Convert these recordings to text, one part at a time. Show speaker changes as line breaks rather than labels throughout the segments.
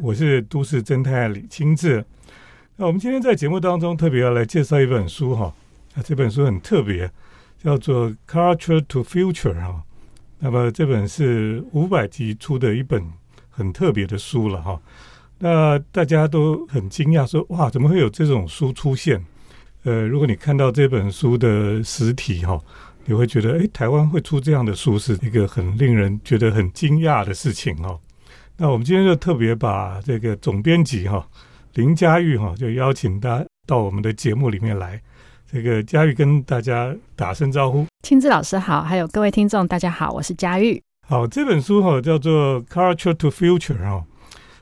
我是都市侦探李清志。那我们今天在节目当中特别要来介绍一本书哈，那这本书很特别，叫做《Culture to Future》哈。那么这本是五百集出的一本很特别的书了哈。那大家都很惊讶，说哇，怎么会有这种书出现？呃，如果你看到这本书的实体哈，你会觉得，哎，台湾会出这样的书是一个很令人觉得很惊讶的事情哦。那我们今天就特别把这个总编辑哈林佳玉哈，就邀请他到我们的节目里面来。这个佳玉跟大家打声招呼。
青志老师好，还有各位听众大家好，我是佳玉。
好，这本书哈叫做《Culture to Future》哈。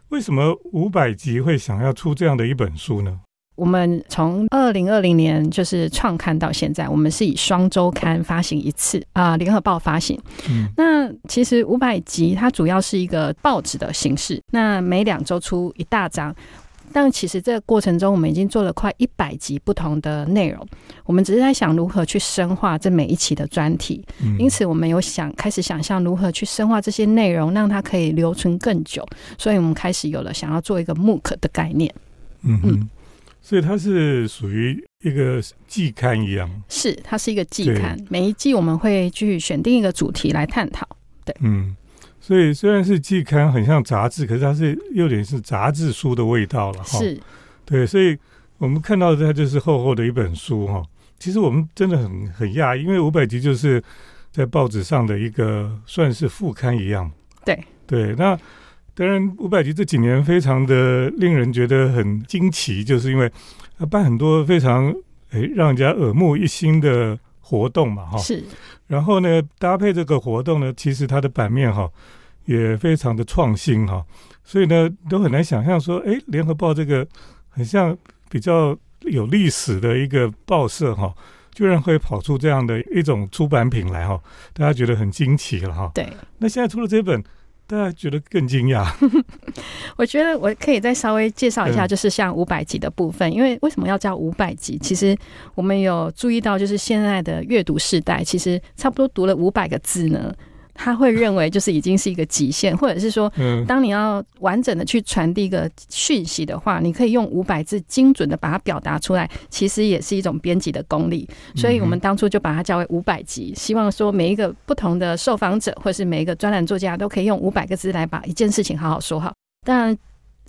为什么五百集会想要出这样的一本书呢？
我们从二零二零年就是创刊到现在，我们是以双周刊发行一次啊，联合报发行。嗯，那其实五百集它主要是一个报纸的形式，那每两周出一大张。但其实这个过程中，我们已经做了快一百集不同的内容。我们只是在想如何去深化这每一期的专题，因此我们有想开始想象如何去深化这些内容，让它可以留存更久。所以我们开始有了想要做一个 MOOC 的概念。
嗯嗯，所以它是属于一个季刊一样。
是，它是一个季刊。每一季我们会去选定一个主题来探讨。对，
嗯。所以虽然是季刊，很像杂志，可是它是有点是杂志书的味道了
哈。是，
对，所以我们看到它就是厚厚的一本书哈。其实我们真的很很讶异，因为五百集就是在报纸上的一个算是副刊一样。
对
对，那当然五百集这几年非常的令人觉得很惊奇，就是因为办很多非常诶让人家耳目一新的活动嘛哈。
是。
然后呢，搭配这个活动呢，其实它的版面哈也非常的创新哈，所以呢都很难想象说，哎，联合报这个很像比较有历史的一个报社哈，居然会跑出这样的一种出版品来哈，大家觉得很惊奇了哈。
对，
那现在出了这本。大家觉得更惊讶？
我觉得我可以再稍微介绍一下，就是像五百集的部分，因为为什么要叫五百集？其实我们有注意到，就是现在的阅读时代，其实差不多读了五百个字呢。他会认为就是已经是一个极限，或者是说，当你要完整的去传递一个讯息的话，你可以用五百字精准的把它表达出来，其实也是一种编辑的功力。所以我们当初就把它叫为五百集，希望说每一个不同的受访者，或是每一个专栏作家，都可以用五百个字来把一件事情好好说好。当然。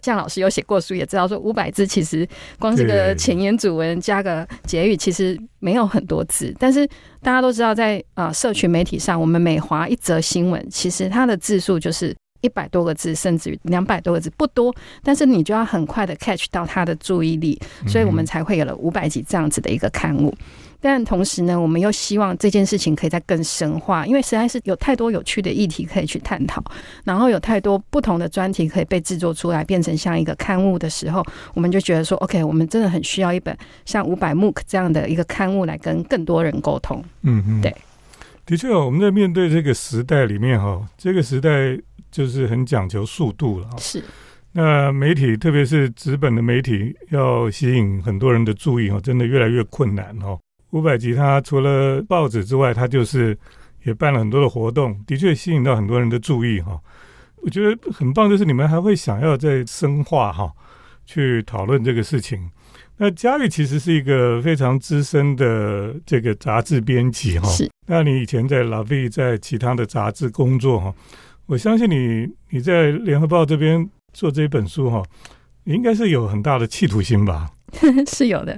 像老师有写过书，也知道说五百字其实光这个前言主文加个结语，其实没有很多字。但是大家都知道，在呃社群媒体上，我们每划一则新闻，其实它的字数就是一百多个字，甚至于两百多个字，不多。但是你就要很快的 catch 到他的注意力，所以我们才会有了五百集这样子的一个刊物。但同时呢，我们又希望这件事情可以再更深化，因为实在是有太多有趣的议题可以去探讨，然后有太多不同的专题可以被制作出来，变成像一个刊物的时候，我们就觉得说，OK，我们真的很需要一本像五百 MOOC 这样的一个刊物来跟更多人沟通。
嗯嗯，
对，
的确，我们在面对这个时代里面哈，这个时代就是很讲求速度了。
是，
那媒体特别是纸本的媒体要吸引很多人的注意哦，真的越来越困难哦。五百集，它除了报纸之外，它就是也办了很多的活动，的确吸引到很多人的注意哈。我觉得很棒，就是你们还会想要再深化哈，去讨论这个事情。那嘉玉其实是一个非常资深的这个杂志编辑哈。
是。
那你以前在老 V 在其他的杂志工作哈，我相信你你在联合报这边做这一本书哈，应该是有很大的企图心吧？
是有的，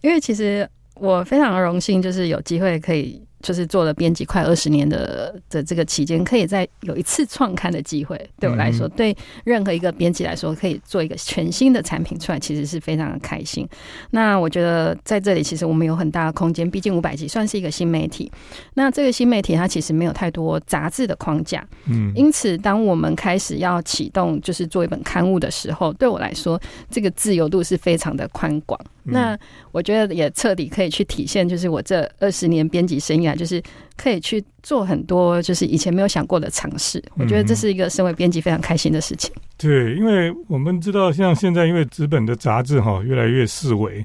因为其实。我非常荣幸，就是有机会可以。就是做了编辑快二十年的的这个期间，可以在有一次创刊的机会，对我来说，对任何一个编辑来说，可以做一个全新的产品出来，其实是非常的开心。那我觉得在这里，其实我们有很大的空间，毕竟五百集算是一个新媒体。那这个新媒体它其实没有太多杂志的框架，嗯，因此当我们开始要启动，就是做一本刊物的时候，对我来说，这个自由度是非常的宽广。那我觉得也彻底可以去体现，就是我这二十年编辑生涯。就是可以去做很多，就是以前没有想过的尝试。我觉得这是一个身为编辑非常开心的事情。
对，因为我们知道，像现在因为纸本的杂志哈越来越式微，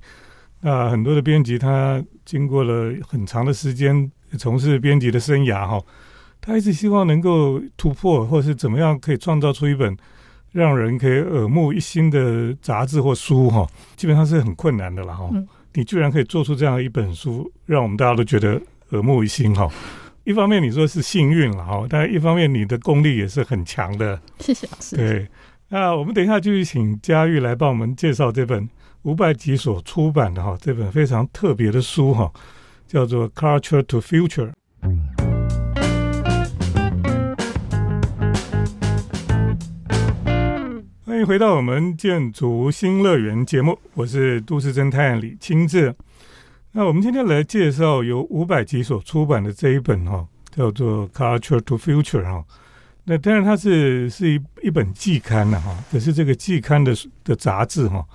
那很多的编辑他经过了很长的时间从事编辑的生涯哈，他一直希望能够突破，或是怎么样可以创造出一本让人可以耳目一新的杂志或书哈，基本上是很困难的了哈。你居然可以做出这样一本书，让我们大家都觉得耳目一新哈。一方面你说是幸运了哈，但一方面你的功力也是很强的。
谢谢老师。
对，那我们等一下继续请佳玉来帮我们介绍这本五百集所出版的哈这本非常特别的书哈，叫做《Culture to Future》。欢迎回到我们建筑新乐园节目，我是都市侦探李清志。那我们今天来介绍由五百集所出版的这一本哈，叫做《Culture to Future》哈。那当然它是是一一本季刊了哈，可是这个季刊的的杂志哈，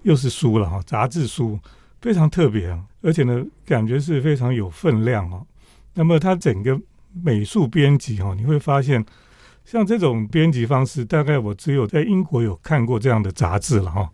又是书了哈，杂志书非常特别啊，而且呢，感觉是非常有分量哦。那么它整个美术编辑哈，你会发现像这种编辑方式，大概我只有在英国有看过这样的杂志了哈。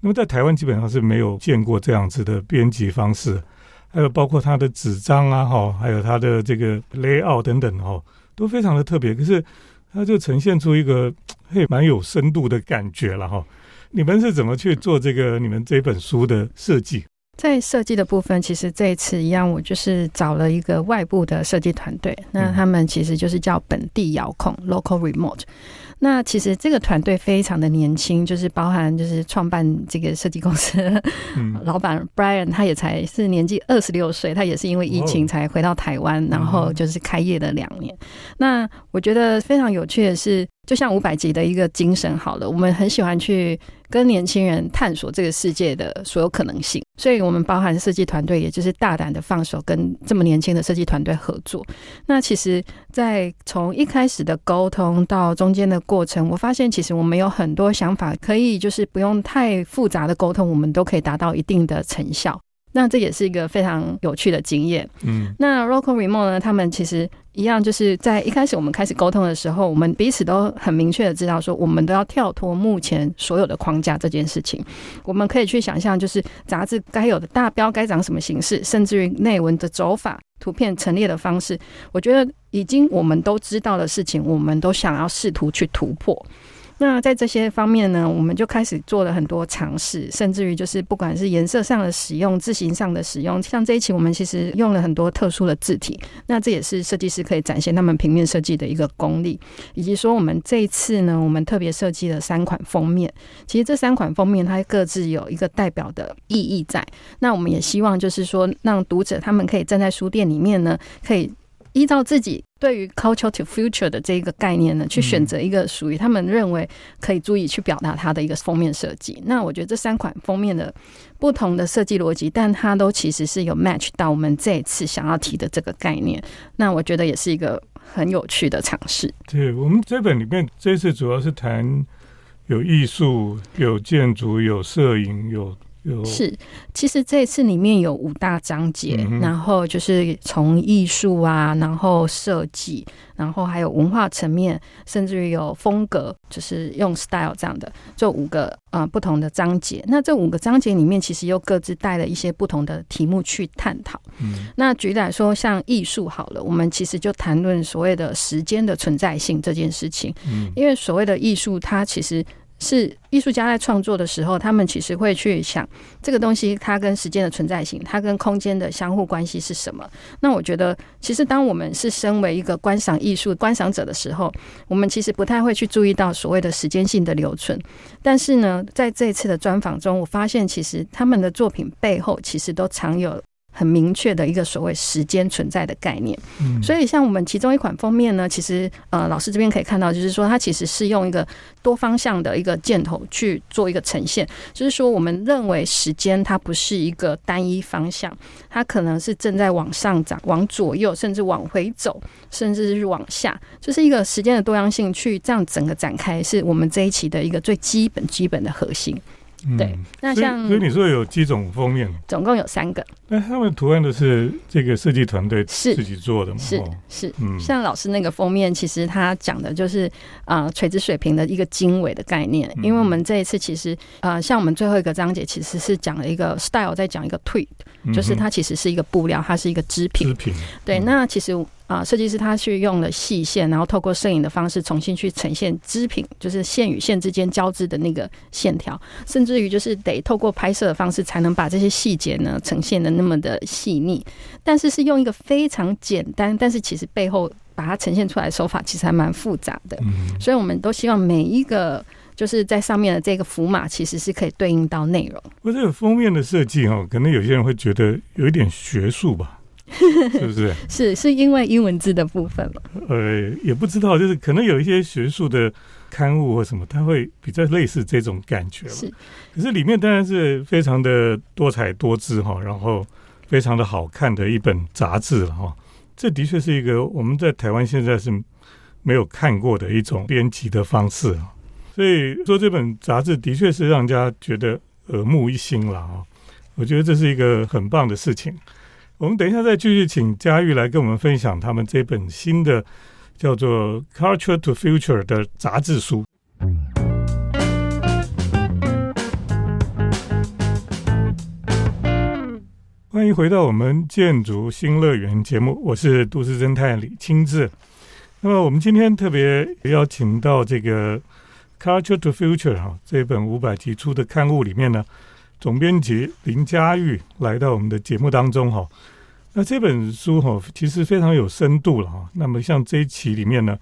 那么在台湾基本上是没有见过这样子的编辑方式，还有包括它的纸张啊，哈，还有它的这个 layout 等等，哈，都非常的特别。可是它就呈现出一个嘿蛮有深度的感觉了，哈。你们是怎么去做这个你们这本书的设计？
在设计的部分，其实这一次一样，我就是找了一个外部的设计团队，那他们其实就是叫本地遥控 （local remote）。那其实这个团队非常的年轻，就是包含就是创办这个设计公司 老板 Brian，他也才是年纪二十六岁，他也是因为疫情才回到台湾，然后就是开业了两年。那我觉得非常有趣的是。就像五百集的一个精神好了，我们很喜欢去跟年轻人探索这个世界的所有可能性，所以我们包含设计团队，也就是大胆的放手跟这么年轻的设计团队合作。那其实，在从一开始的沟通到中间的过程，我发现其实我们有很多想法，可以就是不用太复杂的沟通，我们都可以达到一定的成效。那这也是一个非常有趣的经验。嗯，那 Local Remote 呢？他们其实一样，就是在一开始我们开始沟通的时候，我们彼此都很明确的知道说，我们都要跳脱目前所有的框架这件事情。我们可以去想象，就是杂志该有的大标该长什么形式，甚至于内文的走法、图片陈列的方式，我觉得已经我们都知道的事情，我们都想要试图去突破。那在这些方面呢，我们就开始做了很多尝试，甚至于就是不管是颜色上的使用、字形上的使用，像这一期我们其实用了很多特殊的字体，那这也是设计师可以展现他们平面设计的一个功力，以及说我们这一次呢，我们特别设计了三款封面，其实这三款封面它各自有一个代表的意义在，那我们也希望就是说让读者他们可以站在书店里面呢，可以。依照自己对于 culture to future 的这个概念呢，去选择一个属于他们认为可以注意去表达它的一个封面设计。那我觉得这三款封面的不同的设计逻辑，但它都其实是有 match 到我们这一次想要提的这个概念。那我觉得也是一个很有趣的尝试。
对我们这本里面，这次主要是谈有艺术、有建筑、有摄影、有。
是，其实这次里面有五大章节，然后就是从艺术啊，然后设计，然后还有文化层面，甚至于有风格，就是用 style 这样的，这五个呃不同的章节。那这五个章节里面，其实又各自带了一些不同的题目去探讨。嗯，那举例来说，像艺术好了，我们其实就谈论所谓的时间的存在性这件事情。嗯，因为所谓的艺术，它其实。是艺术家在创作的时候，他们其实会去想这个东西，它跟时间的存在性，它跟空间的相互关系是什么？那我觉得，其实当我们是身为一个观赏艺术观赏者的时候，我们其实不太会去注意到所谓的时间性的留存。但是呢，在这次的专访中，我发现其实他们的作品背后，其实都藏有。很明确的一个所谓时间存在的概念，所以像我们其中一款封面呢，其实呃老师这边可以看到，就是说它其实是用一个多方向的一个箭头去做一个呈现，就是说我们认为时间它不是一个单一方向，它可能是正在往上涨、往左右，甚至往回走，甚至是往下，就是一个时间的多样性去这样整个展开，是我们这一期的一个最基本基本的核心。对，那像
所以你说有几种封面，
总共有三个。
那他们图案都是这个设计团队
是
自己做的吗？
是是，像老师那个封面，其实他讲的就是啊垂直水平的一个经纬的概念。因为我们这一次其实呃，像我们最后一个章节其实是讲了一个 style，在讲一个 tweed，就是它其实是一个布料，它是一个织品。
织品
对，那其实。啊，设计师他去用了细线，然后透过摄影的方式重新去呈现织品，就是线与线之间交织的那个线条，甚至于就是得透过拍摄的方式才能把这些细节呢呈现的那么的细腻，但是是用一个非常简单，但是其实背后把它呈现出来的手法其实还蛮复杂的，所以我们都希望每一个就是在上面的这个符码其实是可以对应到内容。
不过这个封面的设计哈，可能有些人会觉得有一点学术吧。是不是？
是是因为英文字的部分吗？
呃，也不知道，就是可能有一些学术的刊物或什么，它会比较类似这种感觉
是，
可是里面当然是非常的多彩多姿哈，然后非常的好看的一本杂志了哈。这的确是一个我们在台湾现在是没有看过的一种编辑的方式啊。所以说这本杂志的确是让人家觉得耳目一新了啊。我觉得这是一个很棒的事情。我们等一下再继续请佳玉来跟我们分享他们这本新的叫做《Culture to Future》的杂志书。欢迎回到我们建筑新乐园节目，我是都市侦探李清志。那么我们今天特别邀请到这个《Culture to Future》哈这本五百集出的刊物里面呢。总编辑林佳玉来到我们的节目当中哈，那这本书哈其实非常有深度了哈。那么像这一期里面呢，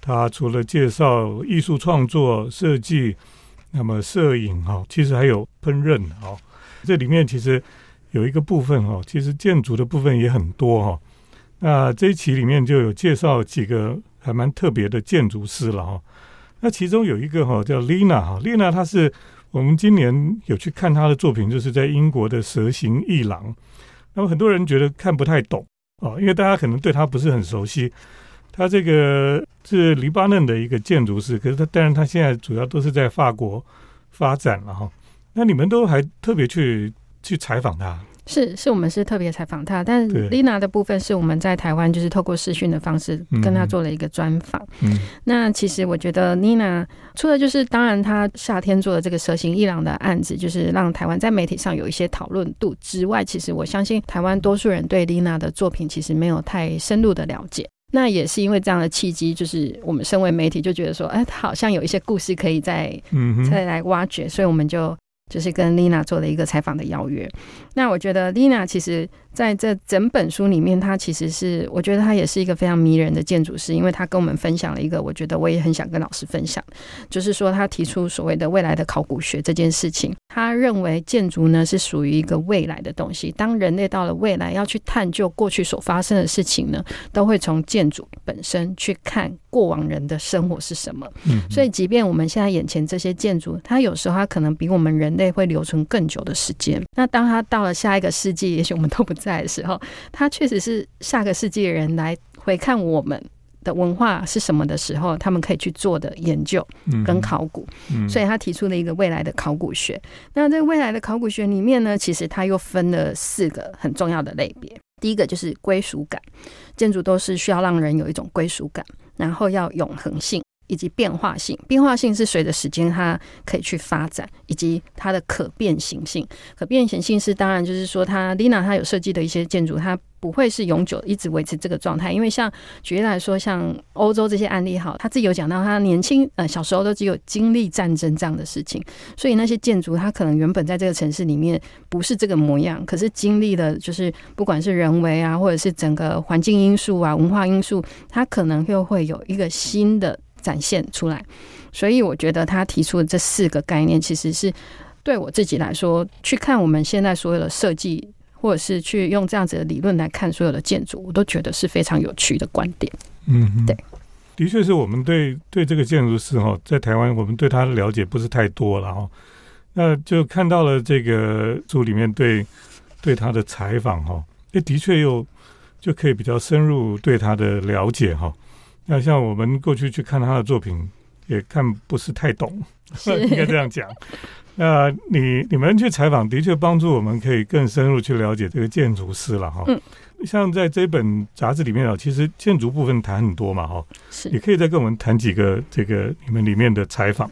它除了介绍艺术创作、设计，那么摄影哈，其实还有烹饪哈。这里面其实有一个部分哈，其实建筑的部分也很多哈。那这一期里面就有介绍几个还蛮特别的建筑师了哈。那其中有一个哈叫丽娜哈，丽娜她是。我们今年有去看她的作品，就是在英国的蛇形艺廊。那么很多人觉得看不太懂啊，因为大家可能对他不是很熟悉。他这个是黎巴嫩的一个建筑师，可是他但是他现在主要都是在法国发展了哈。那你们都还特别去去采访他？
是是，我们是特别采访他，但是 Lina 的部分是我们在台湾就是透过视讯的方式跟他做了一个专访。嗯，那其实我觉得 Lina 除了就是当然他夏天做的这个蛇形伊朗的案子，就是让台湾在媒体上有一些讨论度之外，其实我相信台湾多数人对 Lina 的作品其实没有太深入的了解。那也是因为这样的契机，就是我们身为媒体就觉得说，哎，好像有一些故事可以再再来挖掘，所以我们就。就是跟丽娜做了一个采访的邀约，那我觉得丽娜其实。在这整本书里面，她其实是我觉得她也是一个非常迷人的建筑师，因为她跟我们分享了一个，我觉得我也很想跟老师分享，就是说她提出所谓的未来的考古学这件事情。他认为建筑呢是属于一个未来的东西，当人类到了未来要去探究过去所发生的事情呢，都会从建筑本身去看过往人的生活是什么。嗯，所以即便我们现在眼前这些建筑，它有时候它可能比我们人类会留存更久的时间。那当它到了下一个世纪，也许我们都不。在的时候，他确实是下个世纪的人来回看我们的文化是什么的时候，他们可以去做的研究跟考古。所以他提出了一个未来的考古学。那在未来的考古学里面呢，其实他又分了四个很重要的类别。第一个就是归属感，建筑都是需要让人有一种归属感，然后要永恒性。以及变化性，变化性是随着时间它可以去发展，以及它的可变形性。可变形性是当然就是说，它 Lina 它有设计的一些建筑，它不会是永久一直维持这个状态。因为像举例来说，像欧洲这些案例，好，他自己有讲到，他年轻呃小时候都只有经历战争这样的事情，所以那些建筑它可能原本在这个城市里面不是这个模样，可是经历了就是不管是人为啊，或者是整个环境因素啊、文化因素，它可能又会有一个新的。展现出来，所以我觉得他提出的这四个概念，其实是对我自己来说，去看我们现在所有的设计，或者是去用这样子的理论来看所有的建筑，我都觉得是非常有趣的观点。
嗯，
对，
的确是我们对对这个建筑师哈，在台湾我们对他的了解不是太多了哈，那就看到了这个书里面对对他的采访哈，那的确又就可以比较深入对他的了解哈。那像我们过去去看他的作品，也看不是太懂，应该这样讲。那你你们去采访，的确帮助我们可以更深入去了解这个建筑师了哈。嗯，像在这本杂志里面啊，其实建筑部分谈很多嘛哈。
是，
你可以再跟我们谈几个这个你们里面的采访。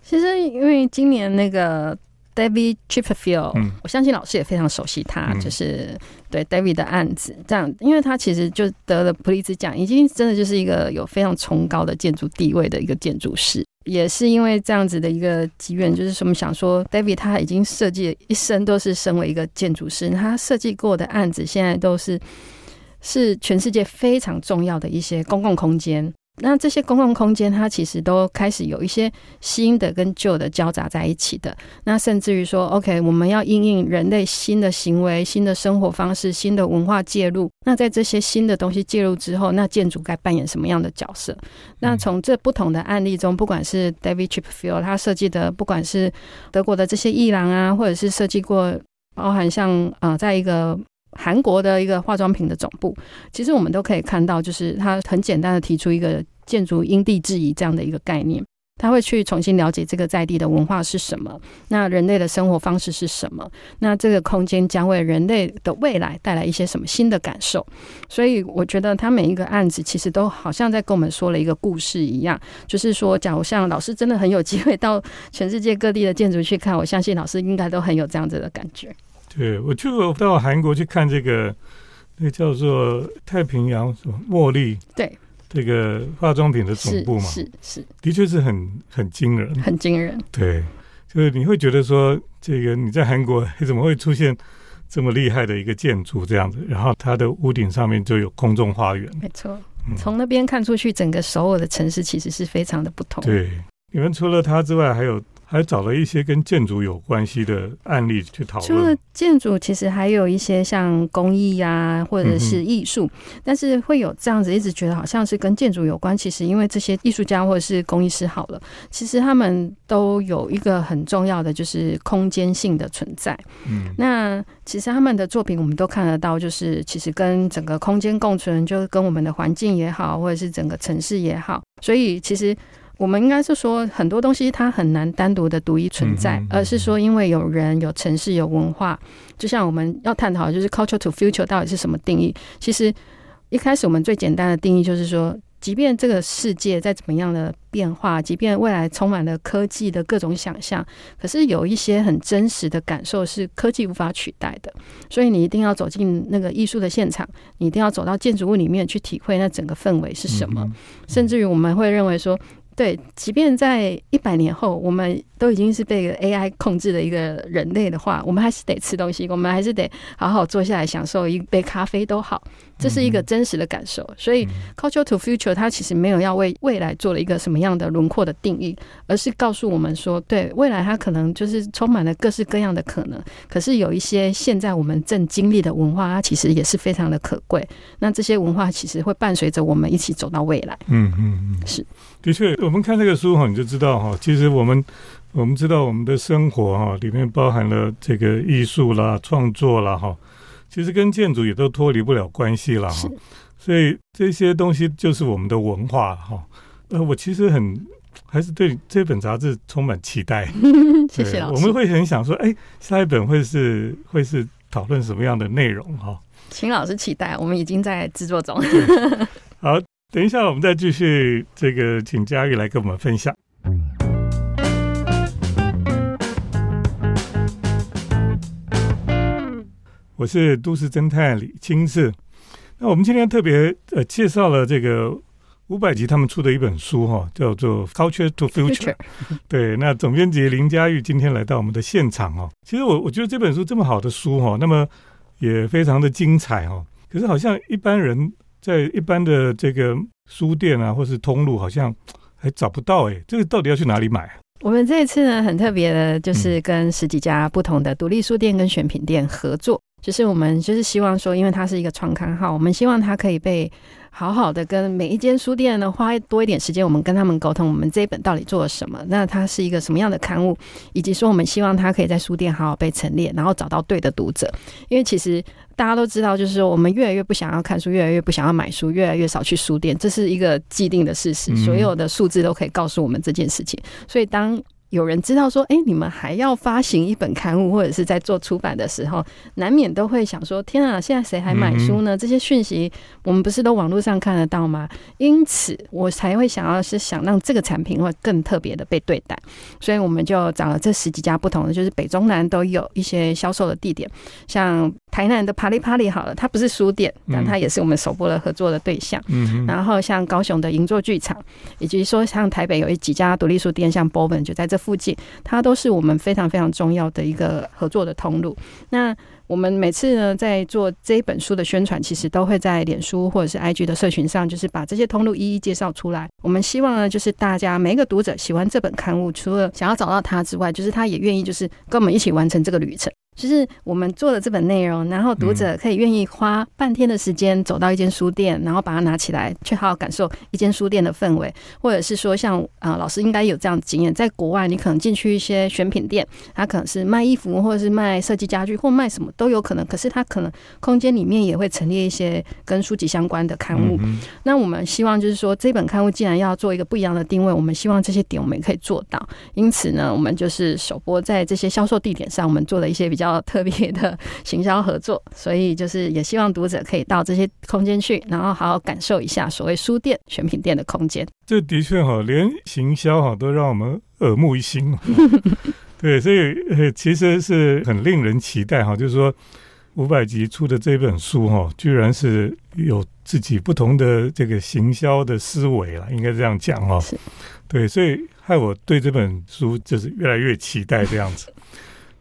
其实因为今年那个 David Chipperfield，、
嗯
我相信老师也非常熟悉他，
嗯
就是对 David 的案子这样，因为他其实就得了普利兹奖，已经真的就是一个有非常崇高的建筑地位的一个建筑师。也是因为这样子的一个机缘，就是说我们想说，David 他已经设计一生都是身为一个建筑师，他设计过的案子现在都是是全世界非常重要的一些公共空间。那这些公共空间，它其实都开始有一些新的跟旧的交杂在一起的。那甚至于说，OK，我们要因应人类新的行为、新的生活方式、新的文化介入。那在这些新的东西介入之后，那建筑该扮演什么样的角色？那从这不同的案例中，不管是 David Chipperfield 他设计的，不管是德国的这些艺廊啊，或者是设计过包含像呃，在一个韩国的一个化妆品的总部，其实我们都可以看到，就是他很简单的提出一个建筑因地制宜这样的一个概念。他会去重新了解这个在地的文化是什么，那人类的生活方式是什么，那这个空间将为人类的未来带来一些什么新的感受。所以我觉得他每一个案子其实都好像在跟我们说了一个故事一样，就是说，假如像老师真的很有机会到全世界各地的建筑去看，我相信老师应该都很有这样子的感觉。
对我去过到韩国去看这个，那叫做太平洋什么茉莉，
对，
这个化妆品的总部嘛，
是是，
的确是很很惊人。
很惊人。
对，就是你会觉得说，这个你在韩国 怎么会出现这么厉害的一个建筑这样子？然后它的屋顶上面就有空中花园。
没错，
嗯
从那边看出去，整个首尔的城市其实是非常的不同。
对，你们除了它之外，还有还找了一些跟建筑有关系的案例去讨论
除了。建筑，其实还有一些像工艺啊、或者是艺术，但是会有这样子一直觉得好像是跟建筑有关。其实因为这些艺术家或者是工艺师好了，其实他们都有一个很重要的就是空间性的存在。
嗯，
那其实他们的作品我们都看得到，就是其实跟整个空间共存，就跟我们的环境也好，或者是整个城市也好，所以其实。我们应该是说，很多东西它很难单独的独一存在，而是说，因为有人、有城市、有文化，就像我们要探讨的就是 culture to future 到底是什么定义。其实一开始我们最简单的定义就是说，即便这个世界再怎么样的变化，即便未来充满了科技的各种想象，可是有一些很真实的感受是科技无法取代的。所以你一定要走进那个艺术的现场，你一定要走到建筑物里面去体会那整个氛围是什么。
嗯
甚至于我们会认为说，对，即便在一百年后，我们都已经是被 AI 控制的一个人类的话，我们还是得吃东西，我们还是得好好坐下来享受一杯咖啡都好，这是一个真实的感受。所以
嗯
Culture to Future 它其实没有要为未来做了一个什么样的轮廓的定义，而是告诉我们说，对未来它可能就是充满了各式各样的可能。可是有一些现在我们正经历的文化，它其实也是非常的可贵。那这些文化其实会伴随着我们一起走到未来。
嗯嗯嗯，
是
的确，我们看这个书哈，你就知道哈，其实我们我们知道我们的生活哈里面包含了这个艺术啦、创作啦哈，其实跟建筑也都脱离不了关系了哈。所以这些东西就是我们的文化哈。呃，我其实很还是对这本杂志充满期待。
谢谢老师。
我们会很想说，哎，下一本会是会是讨论什么样的内容哈？
请老师期待，我们已经在制作中。
好，等一下我们再继续这个，请佳玉来跟我们分享。我是都市侦探李清志。那我们今天特别呃介绍了这个五百集他们出的一本书哈，叫做《Culture to Future》。对，那总编辑林佳玉今天来到我们的现场哦。其实我我觉得这本书这么好的书哈，那么也非常的精彩哦。可是好像一般人在一般的这个书店啊，或是通路，好像还找不到哎。这个到底要去哪里买？
我们这一次呢，很特别的，就是跟十几家不同的独立书店跟选品店合作。就是我们就是希望说，因为它是一个创刊号，我们希望它可以被好好的跟每一间书店呢花多一点时间，我们跟他们沟通，我们这一本到底做了什么，那它是一个什么样的刊物，以及说我们希望它可以在书店好好被陈列，然后找到对的读者。因为其实大家都知道，就是说我们越来越不想要看书，越来越不想要买书，越来越少去书店，这是一个既定的事实，所有的数字都可以告诉我们这件事情。所以当有人知道说，哎，你们还要发行一本刊物，或者是在做出版的时候，难免都会想说，天啊，现在谁还买书呢？这些讯息我们不是都网络上看得到吗？因此，我才会想要是想让这个产品会更特别的被对待，所以我们就找了这十几家不同的，就是北中南都有一些销售的地点，像台南的帕里帕里好了，它不是书店，但它也是我们首播的合作的对象。嗯，然后像高雄的银座剧场，以及说像台北有一几家独立书店，像 Bowen 就在这。附近，它都是我们非常非常重要的一个合作的通路。那我们每次呢，在做这一本书的宣传，其实都会在脸书或者是 IG 的社群上，就是把这些通路一一介绍出来。我们希望呢，就是大家每一个读者喜欢这本刊物，除了想要找到它之外，就是他也愿意就是跟我们一起完成这个旅程。就是我们做了这本内容，然后读者可以愿意花半天的时间走到一间书店，然后把它拿起来，去好好感受一间书店的氛围，或者是说像啊，老师应该有这样的经验，在国外你可能进去一些选品店，它可能是卖衣服，或者是卖设计家具，或卖什么都有可能，可是它可能空间里面也会陈列一些跟书籍相关的刊物。那我们希望就是说，这本刊物既然要做一个不一样的定位，我们希望这些点我们也可以做到。因此呢，我们就是首播在这些销售地点上，我们做了一些比较。要特别的行销合作，所以就是也希望读者可以到这些空间去，然后好好感受一下所谓书店、选品店的空间。
这的确哈，连行销哈都让我们耳目一新。对，所以其实是很令人期待哈。就是说，五百集出的这本书哈，居然是有自己不同的这个行销的思维了，应该这样讲哈。对，所以害我对这本书就是越来越期待这样子。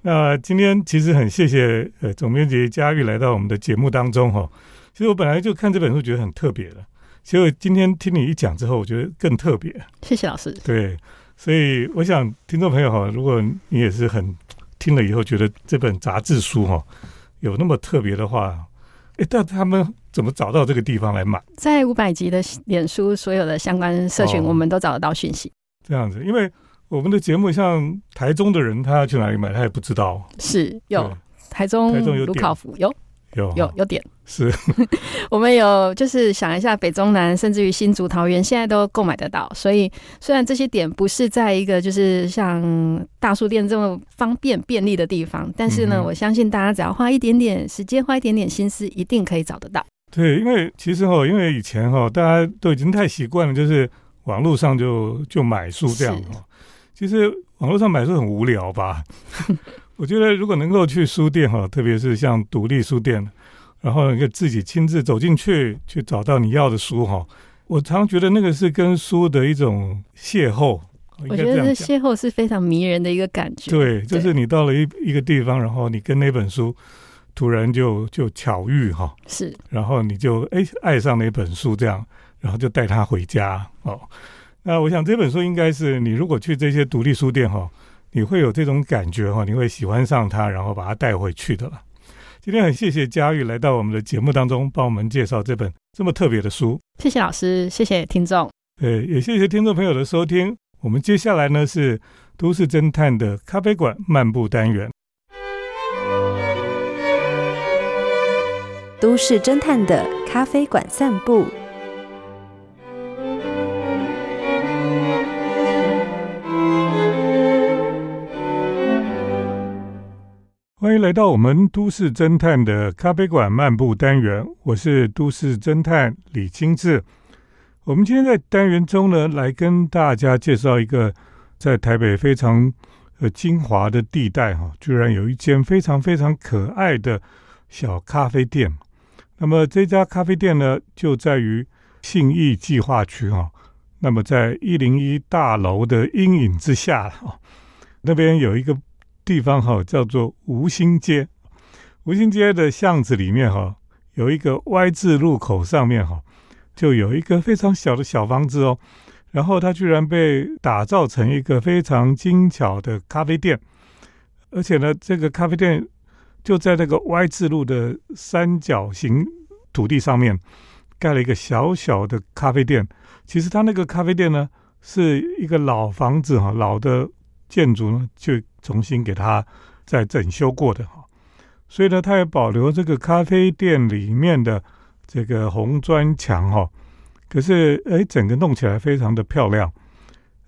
那今天其实很谢谢呃总编辑佳玉来到我们的节目当中哈。其实我本来就看这本书觉得很特别的，结果今天听你一讲之后，我觉得更特别。
谢谢老师。
对，所以我想听众朋友哈，如果你也是很听了以后觉得这本杂志书哈有那么特别的话，哎，但他们怎么找到这个地方来买？
在五百集的脸书所有的相关社群，我们都找得到讯息。
这样子，因为。我们的节目，像台中的人，他要去哪里买，他也不知道。
是有台中，
台中有
卢考福，有
有
有有点
是。
我们有就是想一下，北中南，甚至于新竹、桃园，现在都购买得到。所以虽然这些点不是在一个就是像大书店这么方便便利的地方，但是呢，我相信大家只要花一点点时间，花一点点心思，一定可以找得到。
对，因为其实哈，因为以前哈，大家都已经太习惯了，就是网络上就就买书这样哈。其实网络上买书很无聊吧？我觉得如果能够去书店哈，特别是像独立书店，然后你可以自己亲自走进去，去找到你要的书哈。我常觉得那个是跟书的一种邂逅。
我觉得这邂逅是非常迷人的一个感觉。
对，就是你到了一一个地方，然后你跟那本书突然就就巧遇哈，
是，
然后你就哎爱上那本书这样，然后就带它回家哦。那我想这本书应该是你如果去这些独立书店哈，你会有这种感觉哈，你会喜欢上它，然后把它带回去的了。今天很谢谢佳玉来到我们的节目当中，帮我们介绍这本这么特别的书。
谢谢老师，谢谢听众。
呃，也谢谢听众朋友的收听。我们接下来呢是都市侦探的咖啡馆漫步单元。
都市侦探的咖啡馆散步。
欢迎来到我们都市侦探的咖啡馆漫步单元，我是都市侦探李清志。我们今天在单元中呢，来跟大家介绍一个在台北非常呃精华的地带哈，居然有一间非常非常可爱的小咖啡店。那么这家咖啡店呢，就在于信义计划区哈。那么在一零一大楼的阴影之下哈，那边有一个。地方哈叫做吴兴街，吴兴街的巷子里面哈有一个 Y 字路口上面哈就有一个非常小的小房子哦，然后它居然被打造成一个非常精巧的咖啡店，而且呢这个咖啡店就在那个 Y 字路的三角形土地上面盖了一个小小的咖啡店，其实它那个咖啡店呢是一个老房子哈老的。建筑呢，就重新给它再整修过的哈，所以呢，它也保留这个咖啡店里面的这个红砖墙哈。可是，哎，整个弄起来非常的漂亮。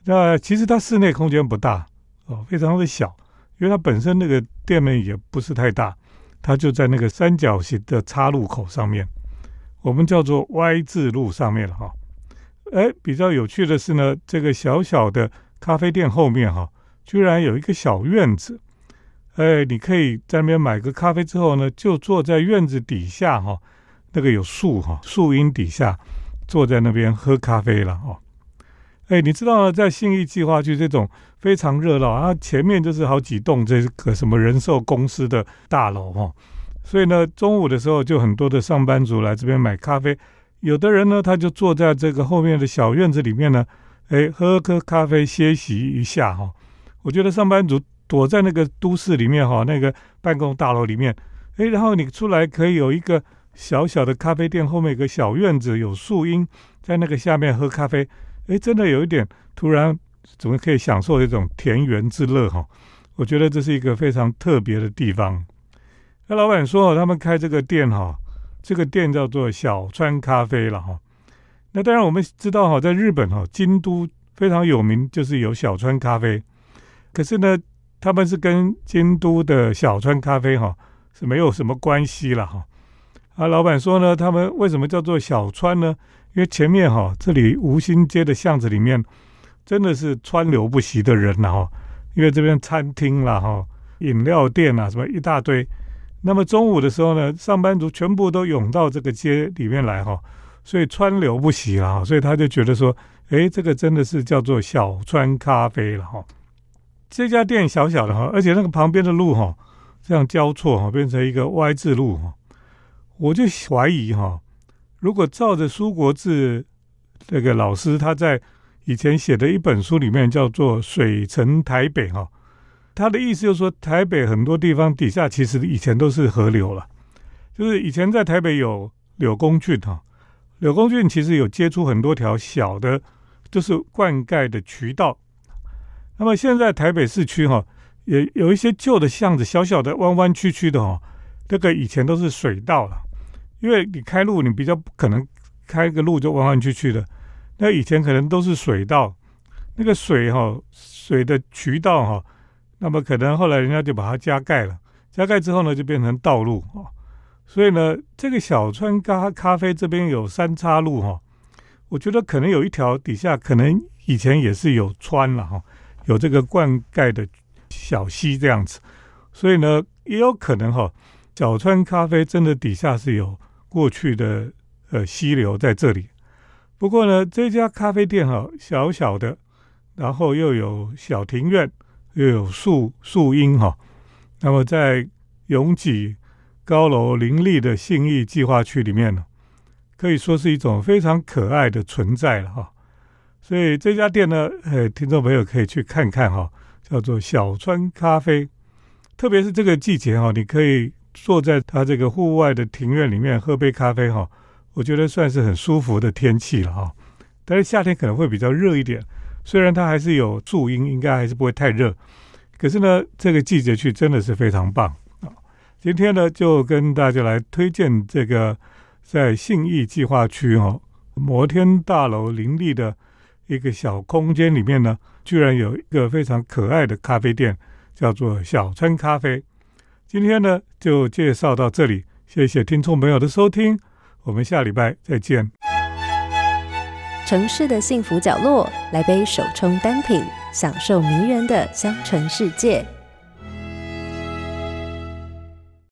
那其实它室内空间不大，哦，非常的小，因为它本身那个店面也不是太大，它就在那个三角形的岔路口上面，我们叫做 Y 字路上面了哈。哎，比较有趣的是呢，这个小小的咖啡店后面哈，居然有一个小院子。哎，你可以在那边买个咖啡之后呢，就坐在院子底下哈，那个有树哈，树荫底下坐在那边喝咖啡了哈。哎，你知道，在信义计划区这种非常热闹啊，前面就是好几栋这个什么人寿公司的大楼哈，所以呢，中午的时候就很多的上班族来这边买咖啡。有的人呢，他就坐在这个后面的小院子里面呢，哎，喝喝咖啡，歇息一下哈。我觉得上班族躲在那个都市里面哈，那个办公大楼里面，哎，然后你出来可以有一个小小的咖啡店，后面有个小院子，有树荫，在那个下面喝咖啡，哎，真的有一点突然怎么可以享受这种田园之乐哈？我觉得这是一个非常特别的地方。那老板说，他们开这个店哈。这个店叫做小川咖啡了哈，那当然我们知道哈，在日本哈，京都非常有名，就是有小川咖啡。可是呢，他们是跟京都的小川咖啡哈是没有什么关系了哈。啊，老板说呢，他们为什么叫做小川呢？因为前面哈这里吴兴街的巷子里面真的是川流不息的人了哈，因为这边餐厅啦哈、饮料店啊什么一大堆。那么中午的时候呢，上班族全部都涌到这个街里面来哈，所以川流不息了哈，所以他就觉得说，哎，这个真的是叫做小川咖啡了哈。这家店小小的哈，而且那个旁边的路哈，这样交错哈，变成一个 Y 字路哈，我就怀疑哈，如果照着苏国志这个老师他在以前写的一本书里面叫做《水城台北》哈。他的意思就是说，台北很多地方底下其实以前都是河流了，就是以前在台北有柳公郡哈，柳公郡其实有接出很多条小的，就是灌溉的渠道。那么现在台北市区哈，也有一些旧的巷子，小小的弯弯曲曲的哈，这个以前都是水道了，因为你开路你比较不可能开个路就弯弯曲曲的，那以前可能都是水道，那个水哈，水的渠道哈。那么可能后来人家就把它加盖了，加盖之后呢，就变成道路啊。所以呢，这个小川咖咖啡这边有三岔路哈，我觉得可能有一条底下可能以前也是有川了哈，有这个灌溉的小溪这样子。所以呢，也有可能哈，小川咖啡真的底下是有过去的呃溪流在这里。不过呢，这家咖啡店哈，小小的，然后又有小庭院。又有树树荫哈，那么在拥挤高楼林立的信义计划区里面呢，可以说是一种非常可爱的存在了哈。所以这家店呢，呃，听众朋友可以去看看哈，叫做小川咖啡。特别是这个季节哈，你可以坐在它这个户外的庭院里面喝杯咖啡哈，我觉得算是很舒服的天气了哈。但是夏天可能会比较热一点。虽然它还是有树荫，应该还是不会太热，可是呢，这个季节去真的是非常棒啊！今天呢，就跟大家来推荐这个在信义计划区哈摩天大楼林立的一个小空间里面呢，居然有一个非常可爱的咖啡店，叫做小村咖啡。今天呢，就介绍到这里，谢谢听众朋友的收听，我们下礼拜再见。
城市的幸福角落，来杯手冲单品，享受迷人的香醇世界。